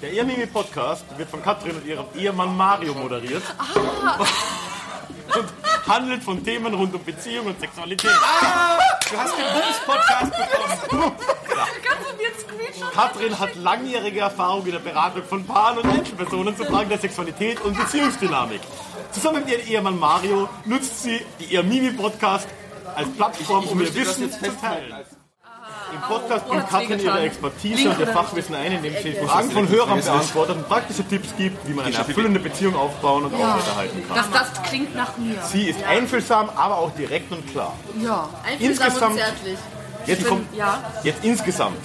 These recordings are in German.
Der Irmimi-Podcast wird von Katrin und ihrem Ehemann Mario moderiert. Ah. Und handelt von Themen rund um Beziehung und Sexualität. Ah, du hast den Bums-Podcast bekommen. Ja. Katrin hat langjährige Erfahrung in der Beratung von Paaren und Einzelpersonen zu Fragen der Sexualität und Beziehungsdynamik. Zusammen mit ihrem Ehemann Mario nutzt sie die ihr Mimi-Podcast als Plattform, um ihr Wissen zu teilen. Im Podcast bringt Katrin ihre Expertise und ihr Fachwissen ein, indem sie Fragen von Hörern beantwortet und praktische Tipps gibt, wie man eine erfüllende Beziehung aufbauen und ja. aufrechterhalten kann. Das, das klingt nach mir. Sie ist einfühlsam, aber auch direkt und klar. Ja, einfühlsam Insgesamt und zärtlich. Jetzt, kommt, ja. jetzt insgesamt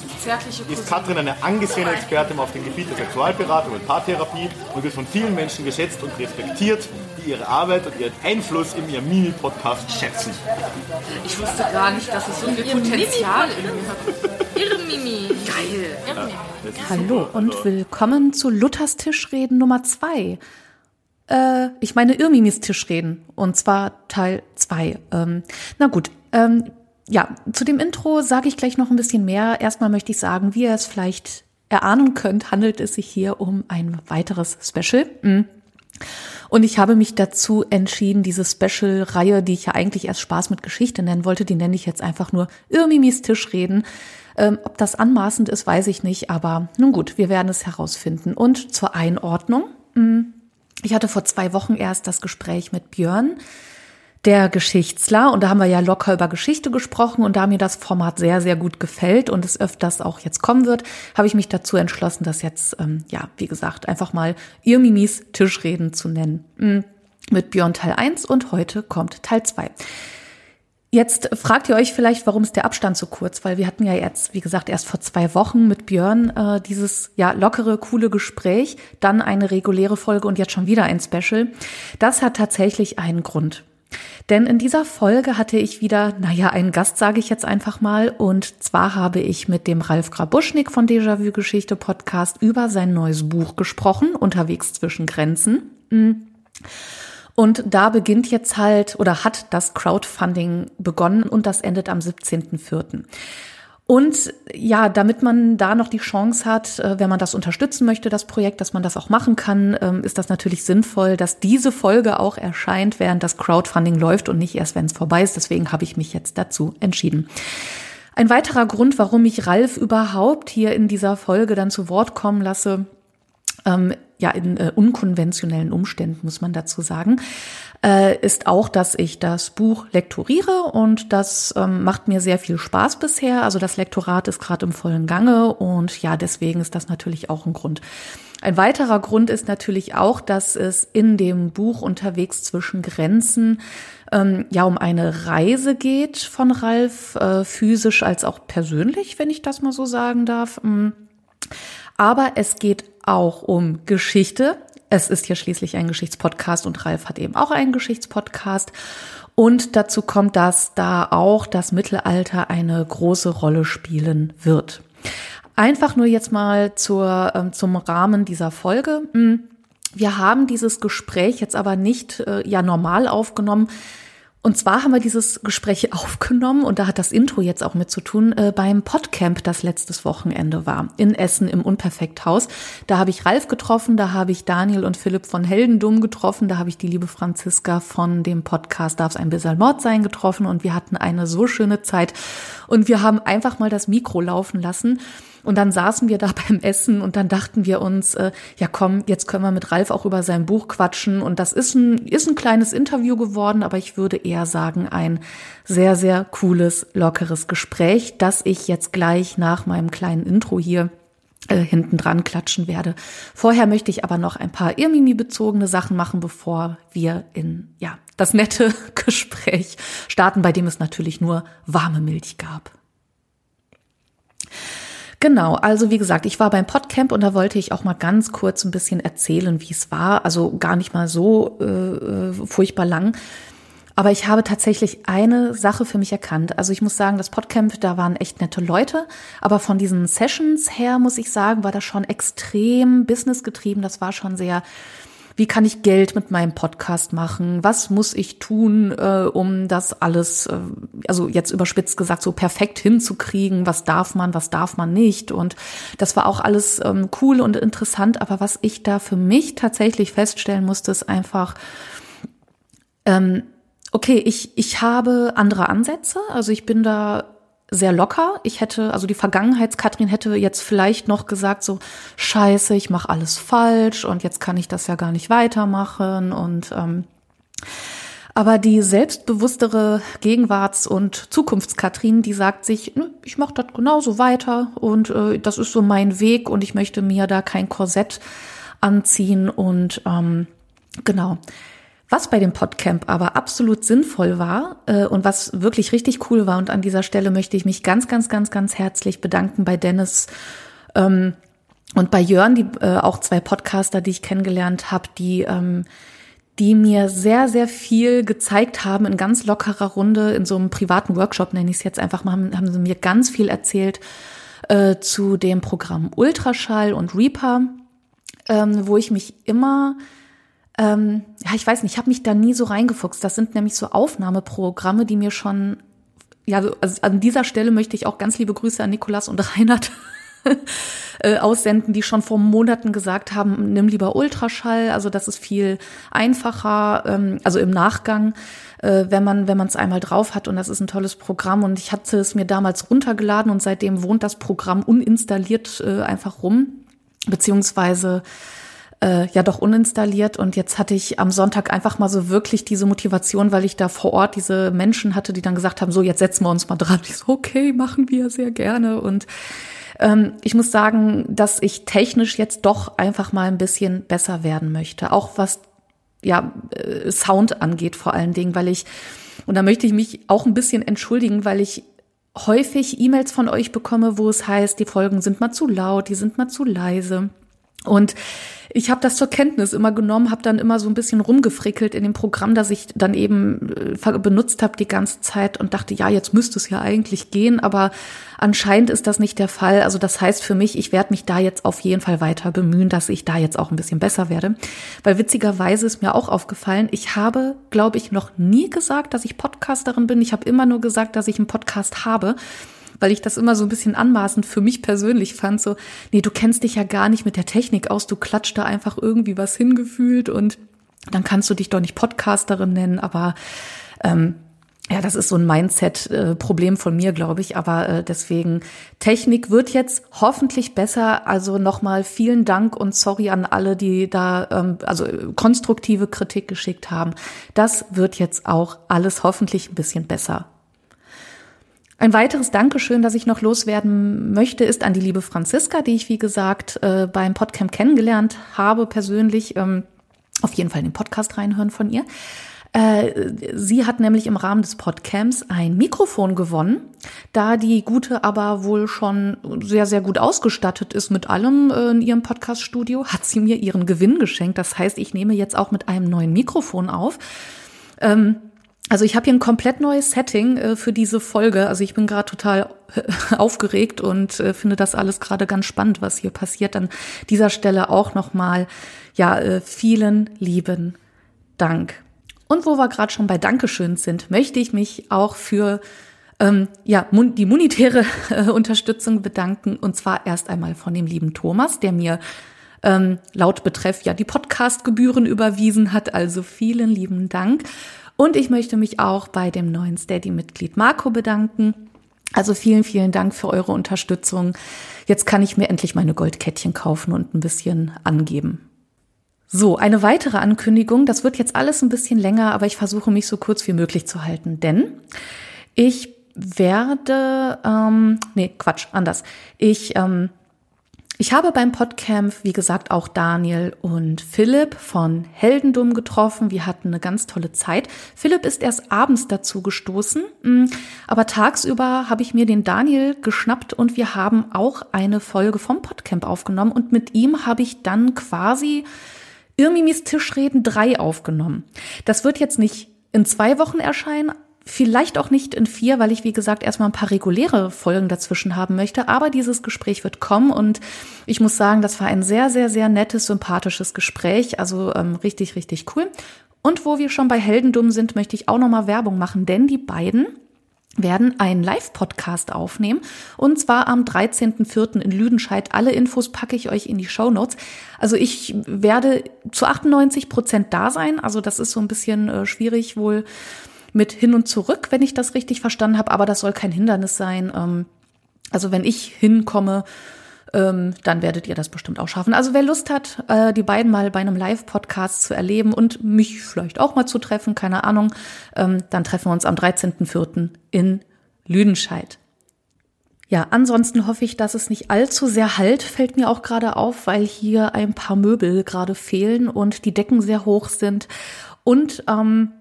ist Katrin eine angesehene Expertin auf dem Gebiet der Sexualberatung und Paartherapie und wird von vielen Menschen geschätzt und respektiert, die ihre Arbeit und ihren Einfluss in ihrem Mini-Podcast schätzen. Ich wusste gar nicht, dass es so viel Potenzial in mir hat. Ihre Mimi. Geil. Ja, Hallo und willkommen zu Luthers Tischreden Nummer 2. Äh, ich meine Irmimis Tischreden und zwar Teil 2. Ähm, na gut, ähm, ja, zu dem Intro sage ich gleich noch ein bisschen mehr. Erstmal möchte ich sagen, wie ihr es vielleicht erahnen könnt, handelt es sich hier um ein weiteres Special. Mm. Und ich habe mich dazu entschieden, diese Special-Reihe, die ich ja eigentlich erst Spaß mit Geschichte nennen wollte, die nenne ich jetzt einfach nur Irmimis Tischreden. Ähm, ob das anmaßend ist, weiß ich nicht, aber nun gut, wir werden es herausfinden. Und zur Einordnung. Mm. Ich hatte vor zwei Wochen erst das Gespräch mit Björn der Geschichtsler. Und da haben wir ja locker über Geschichte gesprochen und da mir das Format sehr, sehr gut gefällt und es öfters auch jetzt kommen wird, habe ich mich dazu entschlossen, das jetzt, ähm, ja, wie gesagt, einfach mal ihr Mimis Tischreden zu nennen. Mhm. Mit Björn Teil 1 und heute kommt Teil 2. Jetzt fragt ihr euch vielleicht, warum ist der Abstand so kurz? Weil wir hatten ja jetzt, wie gesagt, erst vor zwei Wochen mit Björn äh, dieses ja lockere, coole Gespräch, dann eine reguläre Folge und jetzt schon wieder ein Special. Das hat tatsächlich einen Grund. Denn in dieser Folge hatte ich wieder, naja, einen Gast, sage ich jetzt einfach mal. Und zwar habe ich mit dem Ralf Grabuschnik von Déjà-vu Geschichte Podcast über sein neues Buch gesprochen, Unterwegs zwischen Grenzen. Und da beginnt jetzt halt oder hat das Crowdfunding begonnen und das endet am 17.04. Und ja, damit man da noch die Chance hat, äh, wenn man das unterstützen möchte, das Projekt, dass man das auch machen kann, ähm, ist das natürlich sinnvoll, dass diese Folge auch erscheint, während das Crowdfunding läuft und nicht erst, wenn es vorbei ist. Deswegen habe ich mich jetzt dazu entschieden. Ein weiterer Grund, warum ich Ralf überhaupt hier in dieser Folge dann zu Wort kommen lasse, ähm, ja, in äh, unkonventionellen Umständen, muss man dazu sagen, äh, ist auch, dass ich das Buch lektoriere und das ähm, macht mir sehr viel Spaß bisher. Also das Lektorat ist gerade im vollen Gange und ja, deswegen ist das natürlich auch ein Grund. Ein weiterer Grund ist natürlich auch, dass es in dem Buch unterwegs zwischen Grenzen ähm, ja um eine Reise geht von Ralf, äh, physisch als auch persönlich, wenn ich das mal so sagen darf. Aber es geht auch um Geschichte. Es ist ja schließlich ein Geschichtspodcast und Ralf hat eben auch einen Geschichtspodcast. Und dazu kommt, dass da auch das Mittelalter eine große Rolle spielen wird. Einfach nur jetzt mal zur, ähm, zum Rahmen dieser Folge. Hm, wir haben dieses Gespräch jetzt aber nicht äh, ja normal aufgenommen, und zwar haben wir dieses Gespräch aufgenommen und da hat das Intro jetzt auch mit zu tun äh, beim Podcamp, das letztes Wochenende war in Essen im Unperfekthaus. Da habe ich Ralf getroffen, da habe ich Daniel und Philipp von Heldendum getroffen, da habe ich die liebe Franziska von dem Podcast Darf es ein bisschen Mord sein getroffen und wir hatten eine so schöne Zeit und wir haben einfach mal das Mikro laufen lassen und dann saßen wir da beim Essen und dann dachten wir uns, äh, ja komm, jetzt können wir mit Ralf auch über sein Buch quatschen. Und das ist ein, ist ein kleines Interview geworden, aber ich würde eher sagen, ein sehr, sehr cooles, lockeres Gespräch, das ich jetzt gleich nach meinem kleinen Intro hier äh, hinten dran klatschen werde. Vorher möchte ich aber noch ein paar Irmimi-bezogene Sachen machen, bevor wir in, ja, das nette Gespräch starten, bei dem es natürlich nur warme Milch gab. Genau, also wie gesagt, ich war beim Podcamp und da wollte ich auch mal ganz kurz ein bisschen erzählen, wie es war. Also gar nicht mal so äh, äh, furchtbar lang. Aber ich habe tatsächlich eine Sache für mich erkannt. Also ich muss sagen, das Podcamp, da waren echt nette Leute. Aber von diesen Sessions her, muss ich sagen, war das schon extrem businessgetrieben. Das war schon sehr wie kann ich Geld mit meinem Podcast machen? Was muss ich tun, äh, um das alles, äh, also jetzt überspitzt gesagt, so perfekt hinzukriegen? Was darf man, was darf man nicht? Und das war auch alles ähm, cool und interessant. Aber was ich da für mich tatsächlich feststellen musste, ist einfach, ähm, okay, ich, ich habe andere Ansätze. Also ich bin da sehr locker. Ich hätte, also die Vergangenheitskatrin hätte jetzt vielleicht noch gesagt, so scheiße, ich mache alles falsch und jetzt kann ich das ja gar nicht weitermachen. Und ähm, aber die selbstbewusstere Gegenwarts- und Zukunftskatrin, die sagt sich, ich mache das genauso weiter und äh, das ist so mein Weg und ich möchte mir da kein Korsett anziehen und ähm, genau. Was bei dem Podcamp aber absolut sinnvoll war äh, und was wirklich richtig cool war, und an dieser Stelle möchte ich mich ganz, ganz, ganz, ganz herzlich bedanken bei Dennis ähm, und bei Jörn, die äh, auch zwei Podcaster, die ich kennengelernt habe, die ähm, die mir sehr, sehr viel gezeigt haben in ganz lockerer Runde, in so einem privaten Workshop nenne ich es jetzt einfach mal, haben, haben sie mir ganz viel erzählt äh, zu dem Programm Ultraschall und Reaper, ähm, wo ich mich immer ähm, ja, ich weiß nicht, ich habe mich da nie so reingefuchst. Das sind nämlich so Aufnahmeprogramme, die mir schon, ja, also an dieser Stelle möchte ich auch ganz liebe Grüße an Nikolas und Reinhard äh, aussenden, die schon vor Monaten gesagt haben, nimm lieber Ultraschall. Also das ist viel einfacher, ähm, also im Nachgang, äh, wenn man wenn man es einmal drauf hat und das ist ein tolles Programm. Und ich hatte es mir damals runtergeladen und seitdem wohnt das Programm uninstalliert äh, einfach rum, beziehungsweise äh, ja doch uninstalliert und jetzt hatte ich am Sonntag einfach mal so wirklich diese Motivation, weil ich da vor Ort diese Menschen hatte, die dann gesagt haben, so jetzt setzen wir uns mal dran. Ich so, okay, machen wir sehr gerne und ähm, ich muss sagen, dass ich technisch jetzt doch einfach mal ein bisschen besser werden möchte, auch was ja äh, Sound angeht vor allen Dingen, weil ich und da möchte ich mich auch ein bisschen entschuldigen, weil ich häufig E-Mails von euch bekomme, wo es heißt, die Folgen sind mal zu laut, die sind mal zu leise. Und ich habe das zur Kenntnis immer genommen, habe dann immer so ein bisschen rumgefrickelt in dem Programm, das ich dann eben äh, benutzt habe die ganze Zeit und dachte, ja, jetzt müsste es ja eigentlich gehen, aber anscheinend ist das nicht der Fall. Also das heißt für mich, ich werde mich da jetzt auf jeden Fall weiter bemühen, dass ich da jetzt auch ein bisschen besser werde. Weil witzigerweise ist mir auch aufgefallen, ich habe, glaube ich, noch nie gesagt, dass ich Podcasterin bin. Ich habe immer nur gesagt, dass ich einen Podcast habe weil ich das immer so ein bisschen anmaßend für mich persönlich fand. So, nee, du kennst dich ja gar nicht mit der Technik aus, du klatscht da einfach irgendwie was hingefühlt und dann kannst du dich doch nicht Podcasterin nennen, aber ähm, ja, das ist so ein Mindset-Problem von mir, glaube ich. Aber äh, deswegen, Technik wird jetzt hoffentlich besser. Also nochmal vielen Dank und sorry an alle, die da ähm, also konstruktive Kritik geschickt haben. Das wird jetzt auch alles hoffentlich ein bisschen besser. Ein weiteres Dankeschön, das ich noch loswerden möchte, ist an die liebe Franziska, die ich, wie gesagt, äh, beim Podcamp kennengelernt habe persönlich. Ähm, auf jeden Fall in den Podcast reinhören von ihr. Äh, sie hat nämlich im Rahmen des Podcamps ein Mikrofon gewonnen, da die gute aber wohl schon sehr, sehr gut ausgestattet ist mit allem äh, in ihrem Podcaststudio, hat sie mir ihren Gewinn geschenkt. Das heißt, ich nehme jetzt auch mit einem neuen Mikrofon auf. Ähm, also ich habe hier ein komplett neues Setting äh, für diese Folge. Also ich bin gerade total äh, aufgeregt und äh, finde das alles gerade ganz spannend, was hier passiert. An dieser Stelle auch nochmal, ja, äh, vielen lieben Dank. Und wo wir gerade schon bei Dankeschön sind, möchte ich mich auch für ähm, ja, die monetäre äh, Unterstützung bedanken. Und zwar erst einmal von dem lieben Thomas, der mir ähm, laut Betreff ja die Podcastgebühren überwiesen hat. Also vielen lieben Dank. Und ich möchte mich auch bei dem neuen Steady-Mitglied Marco bedanken. Also vielen, vielen Dank für eure Unterstützung. Jetzt kann ich mir endlich meine Goldkettchen kaufen und ein bisschen angeben. So, eine weitere Ankündigung. Das wird jetzt alles ein bisschen länger, aber ich versuche mich so kurz wie möglich zu halten, denn ich werde, ähm, nee, Quatsch, anders. Ich ähm, ich habe beim Podcamp, wie gesagt, auch Daniel und Philipp von Heldendum getroffen. Wir hatten eine ganz tolle Zeit. Philipp ist erst abends dazu gestoßen, mm, aber tagsüber habe ich mir den Daniel geschnappt und wir haben auch eine Folge vom Podcamp aufgenommen und mit ihm habe ich dann quasi Irmimis Tischreden 3 aufgenommen. Das wird jetzt nicht in zwei Wochen erscheinen, Vielleicht auch nicht in vier, weil ich, wie gesagt, erstmal ein paar reguläre Folgen dazwischen haben möchte. Aber dieses Gespräch wird kommen und ich muss sagen, das war ein sehr, sehr, sehr nettes, sympathisches Gespräch. Also ähm, richtig, richtig cool. Und wo wir schon bei Heldendumm sind, möchte ich auch nochmal Werbung machen, denn die beiden werden einen Live-Podcast aufnehmen und zwar am 13.04. in Lüdenscheid. Alle Infos packe ich euch in die Show Notes. Also ich werde zu 98 Prozent da sein. Also das ist so ein bisschen äh, schwierig wohl mit hin und zurück, wenn ich das richtig verstanden habe. Aber das soll kein Hindernis sein. Ähm, also wenn ich hinkomme, ähm, dann werdet ihr das bestimmt auch schaffen. Also wer Lust hat, äh, die beiden mal bei einem Live-Podcast zu erleben und mich vielleicht auch mal zu treffen, keine Ahnung, ähm, dann treffen wir uns am 13.04. in Lüdenscheid. Ja, ansonsten hoffe ich, dass es nicht allzu sehr halt, fällt mir auch gerade auf, weil hier ein paar Möbel gerade fehlen und die Decken sehr hoch sind. Und ähm,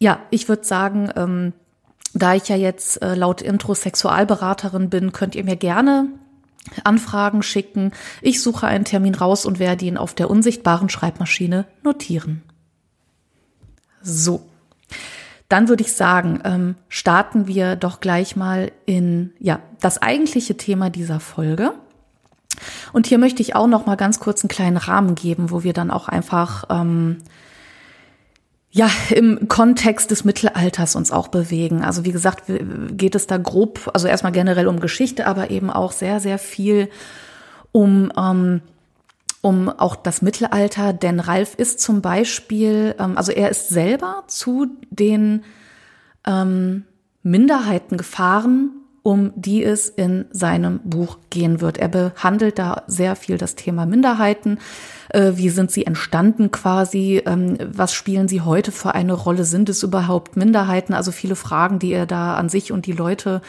ja, ich würde sagen, ähm, da ich ja jetzt äh, laut Intro Sexualberaterin bin, könnt ihr mir gerne Anfragen schicken. Ich suche einen Termin raus und werde ihn auf der unsichtbaren Schreibmaschine notieren. So. Dann würde ich sagen, ähm, starten wir doch gleich mal in ja das eigentliche Thema dieser Folge. Und hier möchte ich auch noch mal ganz kurz einen kleinen Rahmen geben, wo wir dann auch einfach ähm, ja, im Kontext des Mittelalters uns auch bewegen. Also wie gesagt, geht es da grob, also erstmal generell um Geschichte, aber eben auch sehr, sehr viel um, ähm, um auch das Mittelalter. Denn Ralf ist zum Beispiel, ähm, also er ist selber zu den ähm, Minderheiten gefahren, um die es in seinem Buch gehen wird. Er behandelt da sehr viel das Thema Minderheiten äh, wie sind sie entstanden quasi? Ähm, was spielen sie heute für eine Rolle? Sind es überhaupt Minderheiten? Also viele Fragen, die er da an sich und die Leute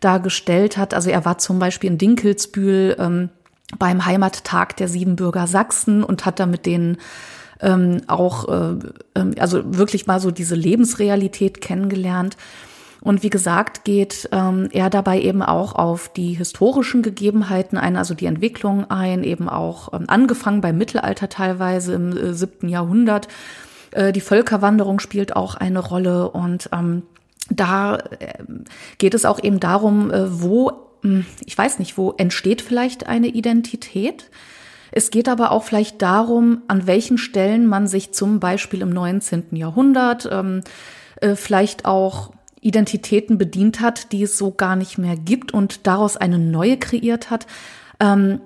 da gestellt hat. Also er war zum Beispiel in Dinkelsbühl ähm, beim Heimattag der Siebenbürger Sachsen und hat da mit denen ähm, auch, äh, also wirklich mal so diese Lebensrealität kennengelernt. Und wie gesagt, geht ähm, er dabei eben auch auf die historischen Gegebenheiten ein, also die Entwicklung ein, eben auch ähm, angefangen beim Mittelalter teilweise im äh, siebten Jahrhundert. Äh, die Völkerwanderung spielt auch eine Rolle und ähm, da äh, geht es auch eben darum, äh, wo, hm, ich weiß nicht, wo entsteht vielleicht eine Identität. Es geht aber auch vielleicht darum, an welchen Stellen man sich zum Beispiel im 19. Jahrhundert ähm, äh, vielleicht auch Identitäten bedient hat, die es so gar nicht mehr gibt und daraus eine neue kreiert hat. Ähm,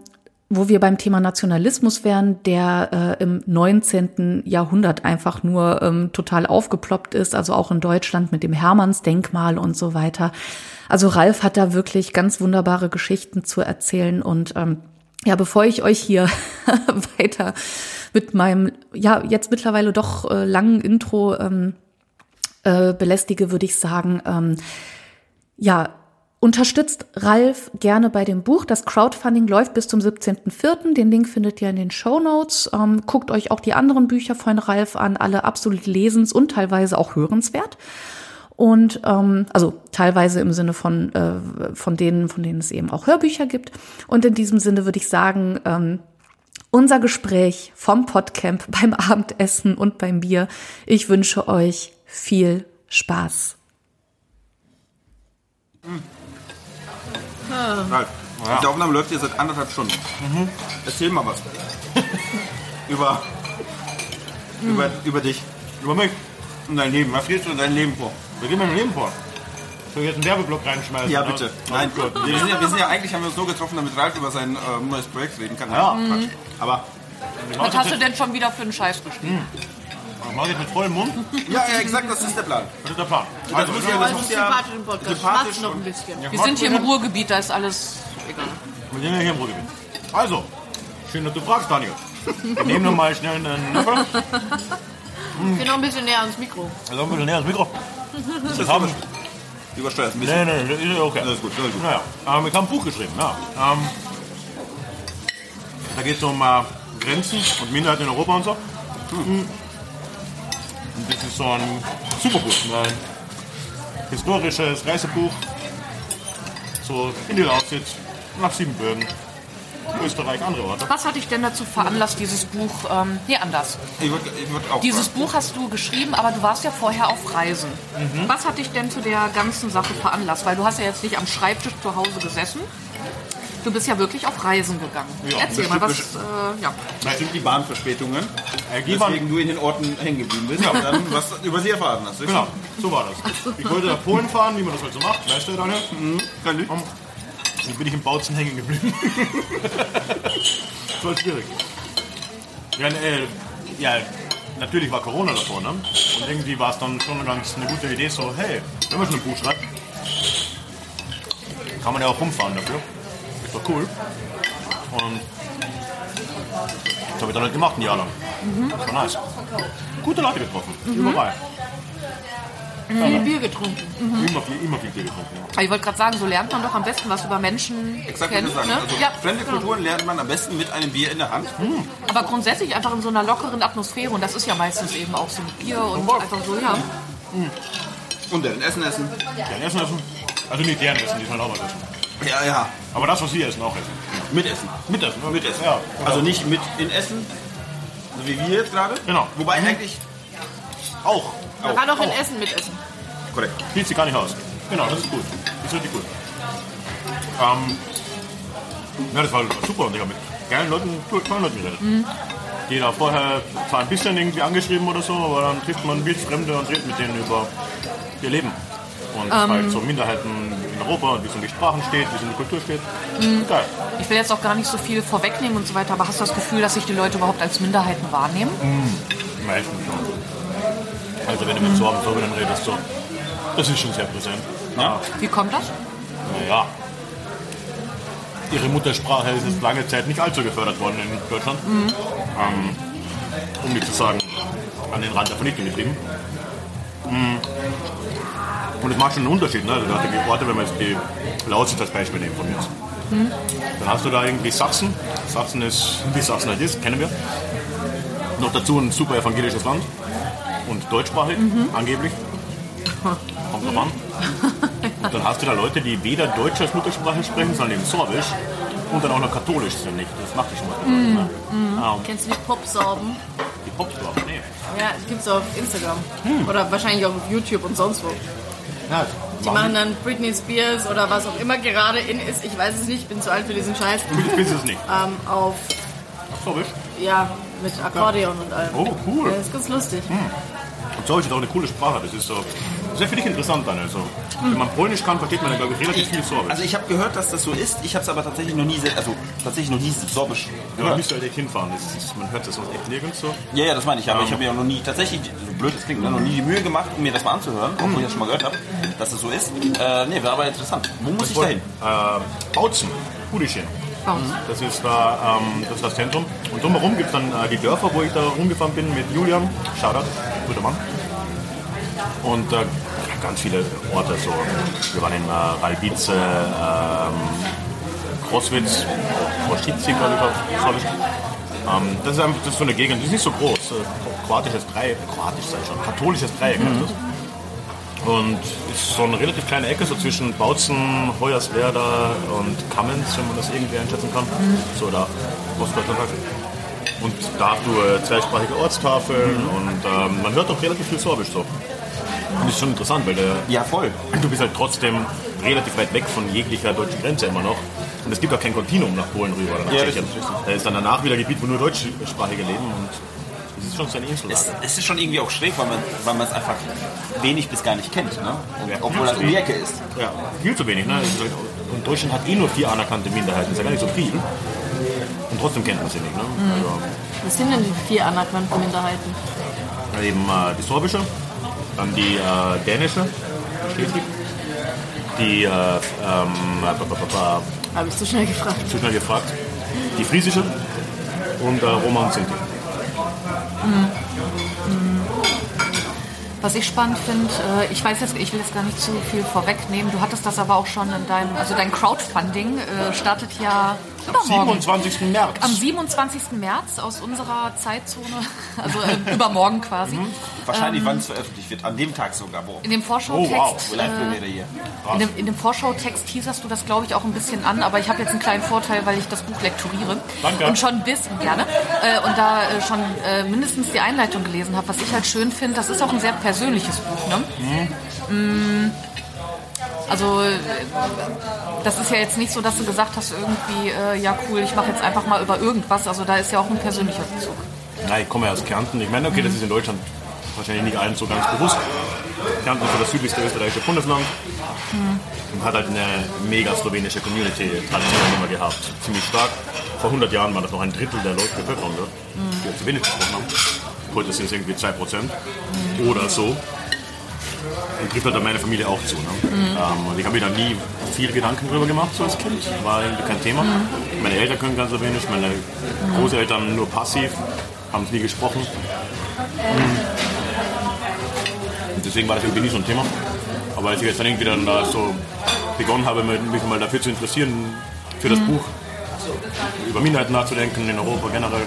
wo wir beim Thema Nationalismus wären, der äh, im 19. Jahrhundert einfach nur ähm, total aufgeploppt ist, also auch in Deutschland mit dem Hermannsdenkmal und so weiter. Also Ralf hat da wirklich ganz wunderbare Geschichten zu erzählen und ähm, ja, bevor ich euch hier weiter mit meinem ja jetzt mittlerweile doch äh, langen Intro ähm, äh, belästige, würde ich sagen, ähm, ja, Unterstützt Ralf gerne bei dem Buch. Das Crowdfunding läuft bis zum 17.04. Den Link findet ihr in den Show Notes. Ähm, guckt euch auch die anderen Bücher von Ralf an, alle absolut lesens- und teilweise auch hörenswert. Und ähm, also teilweise im Sinne von, äh, von denen, von denen es eben auch Hörbücher gibt. Und in diesem Sinne würde ich sagen, ähm, unser Gespräch vom Podcamp beim Abendessen und beim Bier. Ich wünsche euch viel Spaß. Mhm. Die Aufnahme läuft hier seit anderthalb Stunden. Mhm. Erzähl mal was. über, mhm. über, über dich. Über mich. Und dein Leben. Was gehst du in dein Leben vor? Wir gehen mein Leben vor. Soll ich jetzt einen Werbeblock reinschmeißen? Ja, bitte. Nein, gut. Wir sind, ja, wir sind ja eigentlich, haben wir uns so getroffen, damit Ralf über sein äh, neues Projekt reden kann. Ja. Mhm. Aber. Was hast du denn schon wieder für einen Scheiß geschrieben? Mhm. Mach ich mit vollem Mund? Ja, ja, exakt, das ist der Plan. Das ist der Plan. Also, das muss ja, das muss ja sympathisch im Podcast. Sympathisch noch ein bisschen. Ja, Wir sind hier im Ruhrgebiet, da ist alles egal. Wir sind ja hier im Ruhrgebiet. Also, schön, dass du fragst, Daniel. Wir nehmen noch mal schnell einen Löffel. Ich noch ein bisschen näher ans Mikro. Also ein bisschen näher ans Mikro. Das, das haben wir. Übersteuert ein bisschen. Nee, nee, ist okay. Das ist gut, das ist gut. Naja, ähm, ich habe ein Buch geschrieben. Ja. Ähm, da geht es um äh, Grenzen und Minderheiten in Europa und so. Hm. Und das ist so ein super Buch, ein historisches Reisebuch. So in die Lausitz, nach Siebenbürgen. Österreich, andere Orte. Was hat dich denn dazu veranlasst, dieses Buch, ähm, nee, anders. Ich würde ich würd auch Dieses. Buch hast du geschrieben, aber du warst ja vorher auf Reisen. Mhm. Was hat dich denn zu der ganzen Sache veranlasst? Weil du hast ja jetzt nicht am Schreibtisch zu Hause gesessen. Du bist ja wirklich auf Reisen gegangen. Ja, Erzähl mal, was, bestimmt, äh, ja. Bestimmt die Bahnverspätungen, waren- weswegen du in den Orten hängen geblieben bist und dann was über sie erfahren hast. Genau, so war das. Ich wollte nach Polen fahren, wie man das halt so macht. Weißt du, Daniel? Kann ich? Dann bin ich im Bautzen hängen geblieben. das war schwierig. Ja, äh, ja, natürlich war Corona davor, ne? Und irgendwie war es dann schon ganz eine gute Idee, so, hey, wenn man schon ein Buch schreibt, kann man ja auch rumfahren dafür. Ist doch cool. Und das habe ich dann halt gemacht ein Jahr lang. Das war nice. Gute Leute getroffen, überall. Viel Bier getrunken. Immer, viel, immer viel Bier getrunken. Ja. Aber Ich wollte gerade sagen, so lernt man doch am besten was über Menschen Exakt, sagst. Ne? Also, Ja, fremde genau. Kulturen lernt man am besten mit einem Bier in der Hand. Aber grundsätzlich einfach in so einer lockeren Atmosphäre. Und das ist ja meistens eben auch so mit Bier und Voll. einfach so, ja. Und dann Essen essen. Deren Essen essen. Also nicht deren Essen, die halt auch essen. Ja, ja. Aber das, was sie essen, auch essen. Mitessen. Mitessen. ne? Mitessen. Ja. Also nicht mit in Essen, so wie wir jetzt gerade. Genau. Wobei eigentlich Auch. Man kann auch in Essen mitessen. korrekt. Spielt sie gar nicht aus. Genau, das ist gut. Das ist richtig gut. Ähm, ja, das war super und ich habe mit geilen Leuten, tollen Leuten geredet. Die da vorher zwar ein bisschen irgendwie angeschrieben oder so, aber dann trifft man Wildfremde und redet mit denen über ihr Leben. Und halt so Minderheiten in Europa und wie es um die Sprachen steht, wie es um die Kultur steht. Geil. Ich will jetzt auch gar nicht so viel vorwegnehmen und so weiter, aber hast du das Gefühl, dass sich die Leute überhaupt als Minderheiten wahrnehmen? Meistens schon. Also wenn du mit Sorgen Sorgen redest, so, das ist schon sehr präsent. Ja. Wie kommt das? Naja. Ihre Muttersprache ist jetzt lange Zeit nicht allzu gefördert worden in Deutschland. Ähm, um nicht zu sagen, an den Rand der Vernichtung getrieben. Mm. Und es macht schon einen Unterschied. Ne? Also gerade die Orte, wenn wir jetzt die Lausitz als Beispiel nehmen von jetzt. Dann hast du da irgendwie Sachsen. Sachsen ist, wie Sachsen halt ist, kennen wir. Noch dazu ein super evangelisches Land. Und deutschsprachig, angeblich. Kommt drauf an. Und dann hast du da Leute, die weder Deutsch als Muttersprache sprechen, sondern eben Sorbisch. Und dann auch noch katholisch sind. Nicht. Das macht dich schon mal. Ne? Ah, und Kennst du die Popsorben? die Popsprache, nee. Ja, die gibt's auf Instagram. Oder wahrscheinlich auch auf YouTube und sonst wo. Ja, Die machen dann Britney Spears oder was auch immer gerade in ist. Ich weiß es nicht, ich bin zu alt für diesen Scheiß. Ich bin es nicht. Ähm, auf, Sorbisch. ja, mit Akkordeon und allem. Oh, cool. Ja, das ist ganz lustig. Und Sorbisch ist auch eine coole Sprache. Das ist so sehr für dich interessant dann. Also, wenn man Polnisch kann, versteht man dann, glaube ich, relativ viel Sorbisch. Also ich habe gehört, dass das so ist. Ich habe es aber tatsächlich noch nie, also tatsächlich noch nie Sorbisch Ja, man müsste halt echt hinfahren. Das ist, man hört das sonst echt nirgends so. Ja, ja, das meine ich. Aber ich habe mir auch noch nie, tatsächlich, so blöd es klingt, ne, noch nie die Mühe gemacht, um mir das mal anzuhören, obwohl ich das schon mal gehört habe, dass das so ist. Äh, nee, wäre aber interessant. Wo muss ich da hin? Äh, Bautzen, Kudischin. Das ist da ähm, das, ist das Zentrum. Und drumherum gibt es dann äh, die Dörfer, wo ich da rumgefahren bin mit Julian. Shoutout, guter Mann. Und äh, ganz viele Orte. So. Wir waren in äh, Ralbice, ähm, Kroswitz, Kroszice, glaube ich, auf Sorbisch. Ähm, das ist einfach das ist so eine Gegend, die ist nicht so groß. Äh, kroatisches Dreieck, kroatisch sei schon, katholisches Dreieck heißt das. Und ist so eine relativ kleine Ecke, so zwischen Bautzen, Hoyerswerda und Kamenz, wenn man das irgendwie einschätzen kann. So da Ostdeutschland halt. Und da hast du äh, zweisprachige Ortstafeln und ähm, man hört auch relativ viel Sorbisch so. Das ist schon interessant, weil der, Ja, voll. du bist halt trotzdem relativ weit weg von jeglicher deutschen Grenze immer noch. Und es gibt auch kein Kontinuum nach Polen rüber. oder nach Ja, Tschechien. richtig, richtig. Da ist dann danach wieder ein Gebiet, wo nur Deutschsprachige leben und das ist schon so eine Insel. Es, es ist schon irgendwie auch schräg, weil man weil man es einfach wenig bis gar nicht kennt. Ne? Und, Ja. obwohl das um die Ecke ist. Ja, viel zu wenig. Ne? Es halt- Und Deutschland hat eh nur vier anerkannte Minderheiten, das ist ja gar nicht so viel. Und trotzdem kennt man sie nicht. Ne? Also, Was sind denn die vier anerkannten Minderheiten? eben äh, die sorbische, dann die äh, dänische, Schleswig, die, äh, ähm, Habe ich zu schnell gefragt. zu schnell gefragt, die friesische und äh, Roma und Sinti. Was ich spannend finde, äh, ich weiß jetzt, ich will jetzt gar nicht zu viel vorwegnehmen. Du hattest das aber auch schon in deinem, also dein Crowdfunding äh, startet ja Übermorgen. 27. März. Am 27. März aus unserer Zeitzone, also äh, übermorgen quasi. Mhm. Wahrscheinlich, wann es veröffentlicht wird. An dem Tag sogar. Boah. In dem Oh, Vorschautext, wow. Live-Premiere hier. äh, in dem, in dem Vorschautext teaserst du das, glaube ich, auch ein bisschen an, aber ich habe jetzt einen kleinen Vorteil, weil ich das Buch lekturiere Danke. und schon bisschen gerne äh, und da äh, schon äh, mindestens die Einleitung gelesen habe. Was ich halt schön finde, das ist auch ein sehr persönliches Buch. Ne? Mm. Also äh, das ist ja jetzt nicht so, dass du gesagt hast irgendwie, äh, ja cool, ich mache jetzt einfach mal über irgendwas. Also da ist ja auch ein persönlicher Bezug. Nein, ich komme ja aus Kärnten. Ich meine, okay, das ist in Deutschland wahrscheinlich nicht allen so ganz bewusst. Kärnten ist so das südlichste österreichische Bundesland und hat halt eine mega slowenische Community-Tradition immer gehabt. Ziemlich stark. Vor 100 Jahren war das noch ein Drittel der Leute Bevölkerung dort, die halt Slowenisch gesprochen haben. Heute sind es irgendwie 2% oder so. Und trifft halt dann meine Familie auch zu. Ne? Ähm, und ich habe mir da nie viel Gedanken drüber gemacht, so als Kind. War irgendwie kein Thema. Meine Eltern können ganz Slowenisch, meine Großeltern nur passiv, haben es nie gesprochen. Und deswegen war das irgendwie nie so ein Thema. Aber als ich jetzt dann irgendwie dann da so begonnen habe, mich mal dafür zu interessieren, für das Buch, über Minderheiten nachzudenken in Europa generell,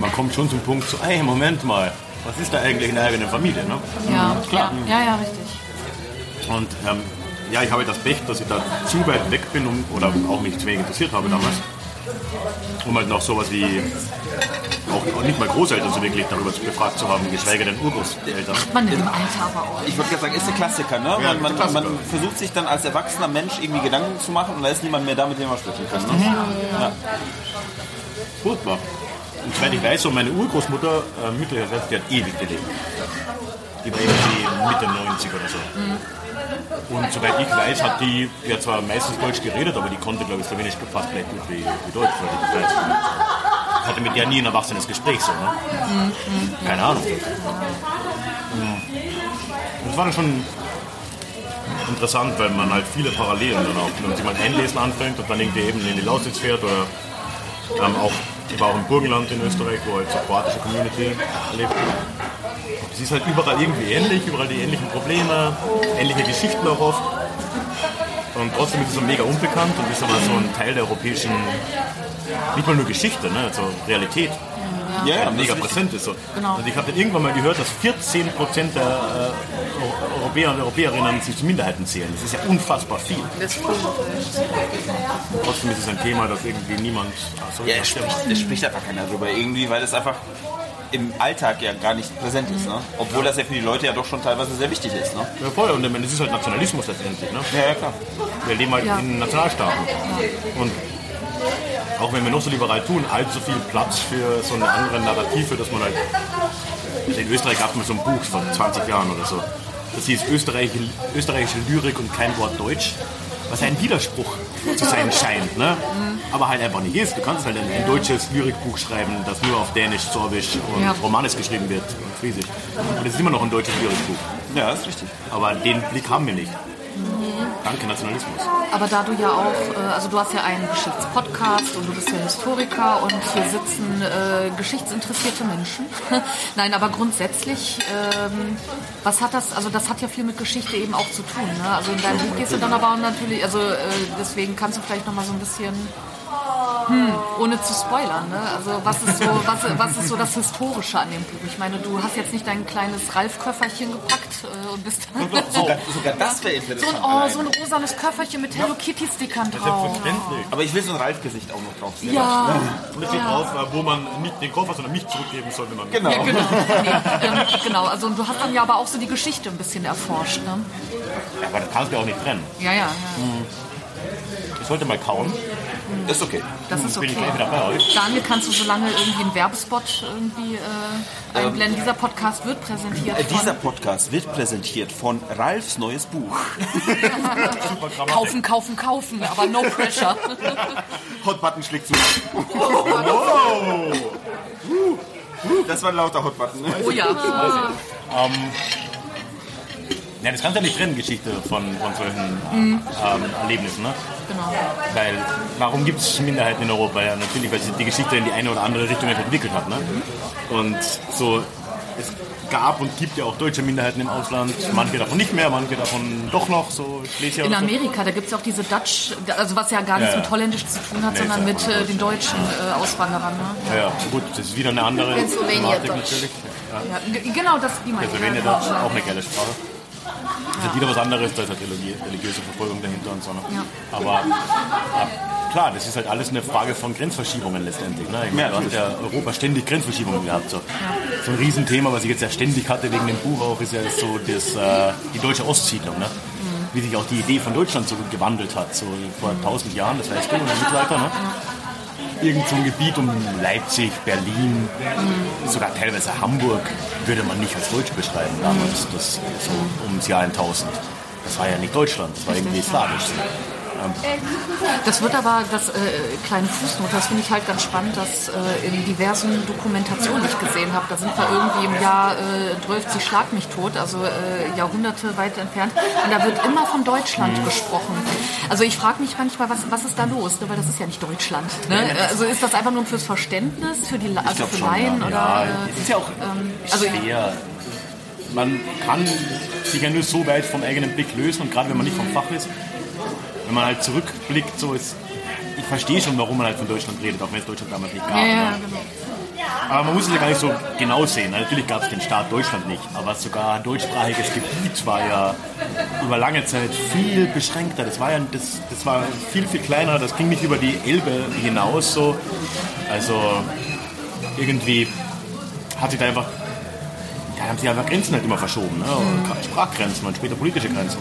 man kommt schon zum Punkt, so, hey, Moment mal, was ist da eigentlich in der eigenen Familie? Ne? Ja, klar. Ja, ja, richtig. Und ähm, ja, ich habe das Pech, dass ich da zu weit weg bin um, oder auch mich zu wenig interessiert habe damals. Um halt noch sowas wie auch nicht mal Großeltern so wirklich darüber befragt zu haben, geschweige denn Urgroßeltern. Man im Alter aber auch. Ich würde gerade sagen, ist der Klassiker, ne? Ja, Man, man, Klassiker. man versucht sich dann als erwachsener Mensch irgendwie Gedanken zu machen und da ist niemand mehr da, mit dem man sprechen kann. Ne? Ja. Furchtbar. Und soweit ich weiß, so meine Urgroßmutter, äh, mütterlicherseits, die hat ewig gelebt. Die war irgendwie Mitte 90 oder so. Und soweit ich weiß, hat die ja zwar meistens Deutsch geredet, aber die konnte, glaube ich, Slowenisch fast gleich gut wie, wie Deutsch. Weil ich weiß. Hatte mit der nie ein erwachsenes Gespräch so, ne? Keine Ahnung. Das war dann schon interessant, weil man halt viele Parallelen dann auch, wenn man sich mal einlesen anfängt und dann irgendwie eben in die Lausitz fährt oder ähm, auch, ich war auch im Burgenland in Österreich, wo halt so kroatische Community lebt. Es ist halt überall irgendwie ähnlich, überall die ähnlichen Probleme, ähnliche Geschichten auch oft. Und trotzdem ist es so mega unbekannt und ist aber so ein Teil der europäischen, nicht mal nur Geschichte, ne, also Realität, Ja, ja, ja, mega präsent ist. So. Genau. Und ich habe dann irgendwann mal gehört, dass 14% der äh, Europäer und Europäerinnen sich zu Minderheiten zählen. Das ist ja unfassbar viel. Das ist Trotzdem ist es ein Thema, das irgendwie niemand. Ach so, Ja, es spricht, es spricht einfach keiner drüber irgendwie, weil es einfach im Alltag ja gar nicht präsent ist. Ne? Obwohl das ja für die Leute ja doch schon teilweise sehr wichtig ist. Ne? Ja, voll. Und das ist halt Nationalismus letztendlich. Ne? Ja, ja, klar. Wir leben halt Ja. in Nationalstaaten. Und auch wenn wir noch so liberal tun, allzu viel Platz für so eine andere Narrative, dass man halt. In Österreich gab es mal so ein Buch vor 20 Jahren oder so. Das hieß Österreich, österreichische Lyrik und kein Wort Deutsch. Was ein Widerspruch zu sein scheint, ne? aber halt einfach nicht ist. Du kannst halt ein, ein deutsches Lyrikbuch schreiben, das nur auf Dänisch, Sorbisch und Ja. Romanisch geschrieben wird und Friesisch. Und es ist immer noch ein deutsches Lyrikbuch. Ja, das ist richtig. Aber den Blick haben wir nicht. Danke Nationalismus. Aber da du ja auch, äh, also du hast ja einen Geschichtspodcast und du bist ja Historiker und hier sitzen äh, geschichtsinteressierte Menschen. Nein, aber grundsätzlich, ähm, was hat das, also das hat ja viel mit Geschichte eben auch zu tun. Ne? Also in deinem Buch gehst du dann aber auch natürlich, also äh, deswegen kannst du vielleicht nochmal so ein bisschen, hm, ohne zu spoilern, ne? also was ist, so, was, was ist so das Historische an dem Buch? Ich meine, du hast jetzt nicht dein kleines Ralf-Köfferchen gepackt äh, und bist Sogar, sogar das wäre so ein, interessant. oh, so ein rosanes Köfferchen mit Hello Kitty-Stickern drauf. Selbstverständlich. Aber ich will so ein Ralf-Gesicht auch noch drauf sehen. Ja, Und es steht drauf, wo man nicht den Koffer, sondern mich zurückgeben soll, wenn man Genau. ja, genau. Nee, ähm, genau. Also und du hast dann ja aber auch so die Geschichte ein bisschen erforscht. Ne? Ja, aber das kannst du auch nicht trennen. Ja, ja, ja. Ich sollte mal kauen. Ist okay. Das ist Bin ich okay. Daniel, kannst du so lange irgendwie einen Werbespot irgendwie äh, einblenden? Dieser Podcast wird präsentiert Äh, Dieser von Podcast wird präsentiert von Ralfs neues Buch. Kaufen, kaufen, kaufen, aber no pressure. Hot Button schlägt zu. Das war ein lauter Hot Button. Oh ja. Ja, das kannst du ja nicht trennen, Geschichte von, von solchen Mhm. ähm, Erlebnissen. Ne? Genau. Weil, warum gibt es Minderheiten in Europa? Ja, natürlich, weil sich die Geschichte in die eine oder andere Richtung halt entwickelt hat. Ne? Und so, es gab und gibt ja auch deutsche Minderheiten im Ausland. Manche davon nicht mehr, manche davon doch noch. So, ja In oder so. Amerika, da gibt es ja auch diese Dutch, also was ja gar nichts Ja, ja. mit Holländisch zu tun hat, Nee, sondern mit äh, den deutschen äh, Auswanderern. Ne? Ja, ja, gut, das ist wieder eine andere Pennsylvania Thematik Dutch. natürlich. Ja, genau, das die meine ich. Pennsylvania Ja, Dutch, auch eine geile Sprache. Das ist wieder was anderes, da ist halt religi religiöse Verfolgung dahinter und so. Ne? Ja. Aber ja, klar, das ist halt alles eine Frage von Grenzverschiebungen letztendlich. Ne? Ich meine, Ja, du hast ja Europa ständig Grenzverschiebungen gehabt. So. so ein Riesenthema, was ich jetzt ja ständig hatte wegen dem Buch auch, ist ja so das, äh, die deutsche Ostsiedlung. Ne? Wie sich auch die Idee von Deutschland so gewandelt hat. So vor tausend Jahren, das weißt du, im Mittelalter. Ne? Irgend so ein Gebiet um Leipzig, Berlin, sogar teilweise Hamburg würde man nicht als Deutsch beschreiben damals, das, so ums Jahr 1000. Das war ja nicht Deutschland, das war irgendwie slawisch. Das wird aber, das äh, kleine Fußnote, das finde ich halt ganz spannend, dass äh, in diversen Dokumentationen, die ich gesehen habe, da sind wir irgendwie im Jahr äh, 12, sie schlag mich tot, also äh, Jahrhunderte weit entfernt, und da wird immer von Deutschland gesprochen. Also ich frage mich manchmal, was, was ist da los, ne? weil das ist ja nicht Deutschland. Ne? Also ist das einfach nur fürs Verständnis, für die also für schon, Laien ja. oder? Ja, äh, es ist ja auch also- schwer. Man kann sich ja nur so weit vom eigenen Blick lösen und gerade wenn man nicht vom Fach ist, wenn man halt zurückblickt, so ist, ich verstehe schon, warum man halt von Deutschland redet, auch wenn es Deutschland damals nicht gab. ja, ja, ne? genau. Aber man muss es ja gar nicht so genau sehen. Natürlich gab es den Staat Deutschland nicht, aber sogar ein deutschsprachiges Gebiet war ja über lange Zeit viel beschränkter. Das war ja das, das war viel, viel kleiner. Das ging nicht über die Elbe hinaus so. Also irgendwie hat sich da einfach, da haben sich einfach Grenzen halt immer verschoben. Ne? Sprachgrenzen und später politische Grenzen.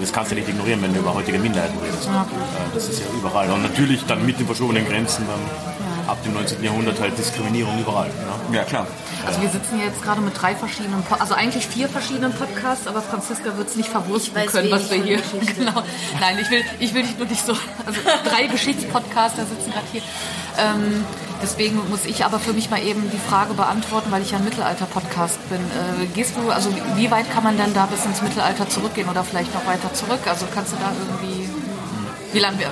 Und das kannst du nicht ignorieren, wenn du über heutige Minderheiten redest. Äh, Das ist ja überall. Und natürlich dann mit den verschobenen Grenzen dann ab dem 19. Jahrhundert halt Diskriminierung überall. Ne? Ja, klar. Also wir sitzen hier jetzt gerade mit drei verschiedenen, Po- also eigentlich vier verschiedenen Podcasts, aber Franziska wird es nicht verwursten können, was wir hier. Genau. Nein, ich will, ich will dich nur nicht so. Also drei Geschichtspodcaster sitzen gerade hier. Ähm, deswegen muss ich aber für mich mal eben die Frage beantworten, weil ich ja ein Mittelalter-Podcast bin. Äh, gehst du, also wie weit kann man denn da bis ins Mittelalter zurückgehen oder vielleicht noch weiter zurück? Also kannst du da irgendwie. Wie lange wir.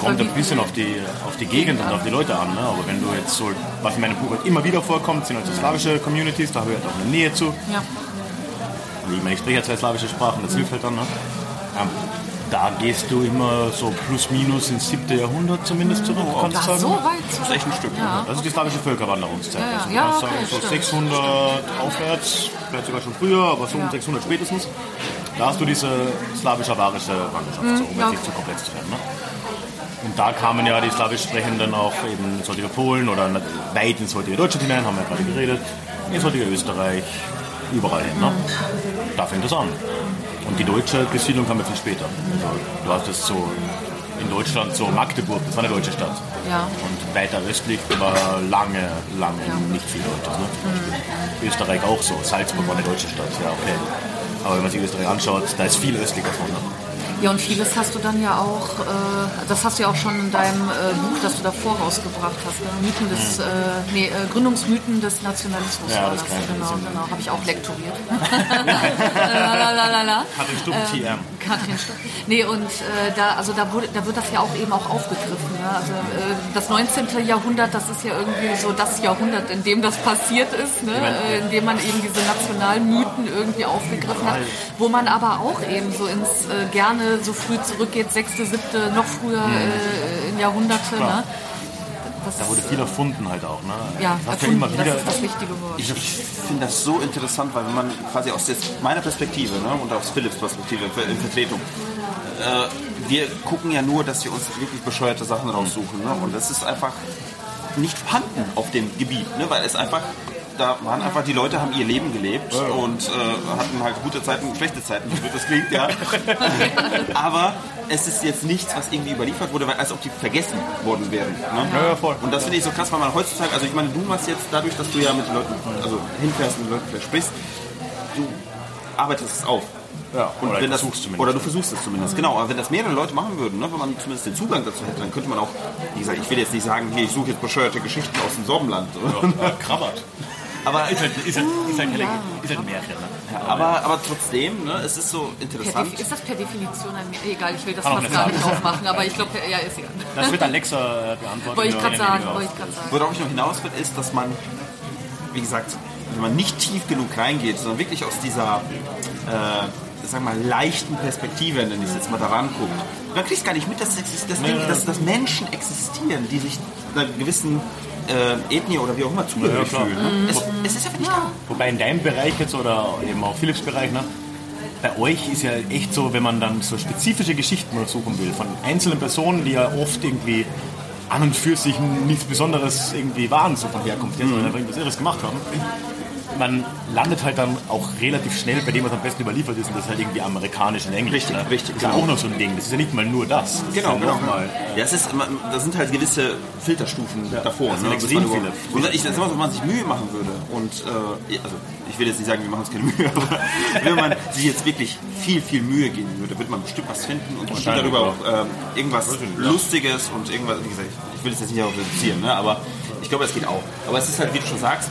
Kommt ein bisschen auf die, auf die Gegend und auf die Leute an. Ne? Aber wenn du jetzt so, was in meinem Buch halt immer wieder vorkommt, sind halt so slawische Communities, da ich halt auch eine Nähe zu. Ja. Ich meine, ich spreche ja zwei slawische Sprachen, das hilft halt dann. Ne? Ähm, da gehst du immer so plus minus ins siebte Jahrhundert zumindest zurück, kannst du Ach, sagen. so weit Das zurück. ist echt ein Stück. Ja. Das ist die slawische Völkerwanderungszeit. Ja. Also du Ja, kannst okay, sagen, so stimmt. 600 aufwärts, vielleicht sogar schon früher, aber so um Ja. 600 spätestens. Da hast du diese slawisch-avarische Wanderschaft, so, um ja, jetzt nicht zu komplex zu werden. Ne? Und da kamen ja die slawisch Sprechenden auch eben ins heutige Polen oder weit ins heutige Deutschland hinein, haben wir ja gerade geredet, ins heutige Österreich, überall hin. Ne? Da fängt es an. Und die deutsche Besiedlung kam ja viel später. Also, du hast es so in Deutschland so Magdeburg, das war eine deutsche Stadt. Ja. Und weiter östlich war lange, lange nicht viel Deutsches. Ne? Beispiel Österreich auch so. Salzburg war eine deutsche Stadt, ja okay. Aber wenn man sich Österreich anschaut, da ist viel östlich davon. Ne? Ja, und vieles hast du dann ja auch, äh, das hast du ja auch schon in deinem äh, Buch, das du davor rausgebracht hast, ne? Mythen des, äh, nee, Gründungsmythen des Nationalismus Ja, das ich Genau, genau, habe ich auch lektoriert. Lalalala. Katrin Stupp, TM. Katrin Stupp. Nee, und äh, da, also da, wurde, da wird das ja auch eben auch aufgegriffen. Ne? Also äh, das 19. Jahrhundert, das ist ja irgendwie so das Jahrhundert, in dem das passiert ist, ne? äh, in dem man eben diese Nationalmythen irgendwie aufgegriffen hat, wo man aber auch eben so ins äh, gerne so früh zurückgeht, sechste, siebte, noch früher äh, in Jahrhunderte. Ne? Das Da wurde viel erfunden halt auch. Ne? ja, ja erfunden, immer wieder, das ist das wichtige Wort. Ich finde das so interessant, weil wenn man quasi aus meiner Perspektive ne, und aus Philips Perspektive in Vertretung, äh, wir gucken ja nur, dass wir uns wirklich bescheuerte Sachen raussuchen. Ne? Und das ist einfach nicht vorhanden auf dem Gebiet, ne? weil es einfach, da waren einfach, die Leute haben ihr Leben gelebt und äh, hatten halt gute Zeiten und schlechte Zeiten, wie das klingt, ja. Aber es ist jetzt nichts, was irgendwie überliefert wurde, weil, als ob die vergessen worden wären. Ne? Ja, ja, voll. Und das finde ich so krass, weil man heutzutage, also ich meine, du machst jetzt dadurch, dass du ja mit den Leuten, also hinfährst und mit den Leuten sprichst, du arbeitest es auf. Ja, Und oder wenn das. Oder du versuchst es zumindest, genau. Aber wenn das mehrere Leute machen würden, ne, wenn man zumindest den Zugang dazu hätte, dann könnte man auch, wie gesagt, ich will jetzt nicht sagen, hier, ich suche jetzt bescheuerte Geschichten aus dem Sorbenland. äh, Krabbert. Aber, Ist halt, ist halt, ist halt, helle- ist halt ein Märchen. Ne? aber, aber trotzdem, ne, es ist so Per interessant. Defi- ist das per Definition ein Egal, ich will das fast gar nicht aufmachen, aber ich glaube, ja, ist egal. Das wird Alexa äh, beantworten. Wollte ich gerade sagen, wollte ich gerade sagen. Worauf ich noch hinaus will, ist, dass man, wie gesagt, wenn man nicht tief genug reingeht, sondern wirklich aus dieser, äh, sag mal, leichten Perspektive, nenne ich es jetzt mal, daran guckt, dann kriegst du gar nicht mit, dass, exist- dass, dass, dass Menschen existieren, die sich einer gewissen äh, Ethnie oder wie auch immer zugehörig klar. fühlen. Ne? Es, es ist einfach nicht da. Wobei in deinem Bereich jetzt oder eben auch Philips Bereich, ne, bei euch ist ja echt so, wenn man dann so spezifische Geschichten suchen will, von einzelnen Personen, die ja oft irgendwie an und für sich nichts Besonderes irgendwie waren, so von Herkunft her, sondern einfach irgendwas Irres gemacht haben. Man landet halt dann auch relativ schnell bei dem, was am besten überliefert ist, und das ist halt irgendwie amerikanisch und Englisch. Richtig, ne? richtig, Das ist ja genau. auch noch so ein Ding. Das ist ja nicht mal nur das. das Genau, ja genau. mal Ja, es ist, da sind halt gewisse Filterstufen davor. das ne, extrem viele. Und ich sag mal, wenn man sich Mühe machen würde und, äh, also ich will jetzt nicht sagen, wir machen uns keine Mühe, aber wenn man sich jetzt wirklich viel, viel Mühe geben würde, würde man bestimmt was finden und bestimmt darüber auch ähm, irgendwas Lustiges und irgendwas, wie gesagt, ich will es jetzt nicht darauf reduzieren, ne, aber ich glaube, es geht auch. Aber es ist halt, wie du schon sagst,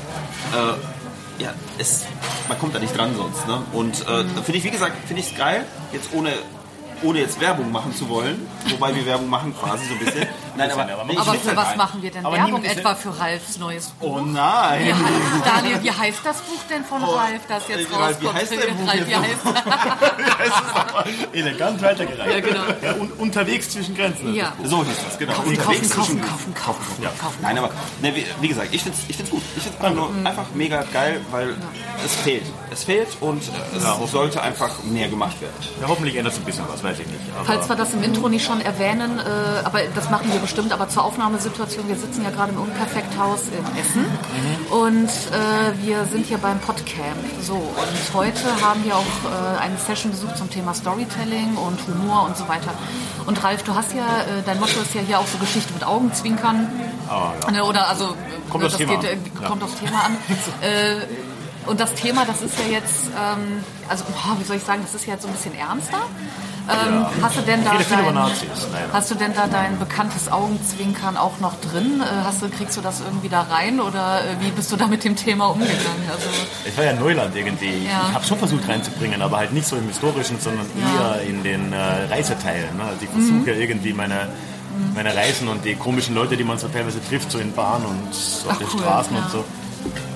äh, ja, es, man kommt da nicht dran sonst. Ne? Und äh, finde ich, wie gesagt, finde ich es geil, jetzt ohne, ohne jetzt Werbung machen zu wollen, wobei wir Werbung machen quasi so ein bisschen. Nein, aber, aber ich Aber find's für halt was geil. machen wir denn Aber Werbung etwa für Ralfs neues Buch? Oh nein! Wie heißt- Daniel, wie heißt das Buch denn von Ralf, das jetzt äh, Ralf, wie rauskommt? heißt dein Buch Ralf, wie heißt elegant weitergereicht. Ja, genau. Ja, un unterwegs zwischen Grenzen. Ja. So hieß das, genau. Kaufen, Unterwegs kaufen, zwischen- kaufen, kaufen, kaufen, Ja. kaufen. Nein, aber ne, wie, wie gesagt, ich finde es ich find's gut. Ich finde es einfach, nur einfach mega geil, weil es fehlt. Es fehlt und äh, es sollte einfach mehr gemacht werden. Ja, hoffentlich ändert es ein bisschen was, weiß ich nicht. Falls wir das im Intro nicht schon erwähnen, äh, aber das machen wir bestimmt, aber zur Aufnahmesituation, wir sitzen ja gerade im Unperfekthaus in Essen und äh, wir sind hier beim Podcamp. So, und heute haben wir auch äh, eine Session besucht zum Thema Storytelling und Humor und so weiter. Und Ralf, du hast ja, äh, dein Motto ist ja hier auch so Geschichte mit Augenzwinkern. Ne, Oder also, Kommt ne, aufs Thema geht, äh, an. kommt aufs Thema an. und das Thema, das ist ja jetzt, ähm, also boah, wie soll ich sagen, das ist ja jetzt so ein bisschen ernster. Ähm, Hast du denn da dein, hast du denn da dein bekanntes Augenzwinkern auch noch drin? Äh, Hast du, kriegst du das irgendwie da rein oder äh, wie bist du da mit dem Thema umgegangen? Also, Es war ja Neuland irgendwie. Ja. Ich habe schon versucht reinzubringen, aber halt nicht so im historischen, sondern Ja. eher in den äh, Reiseteilen. Ne? Also ich versuche ja irgendwie meine, meine Reisen und die komischen Leute, die man so teilweise trifft, so in Bahn und auf Ach, den cool, Straßen ja. und so.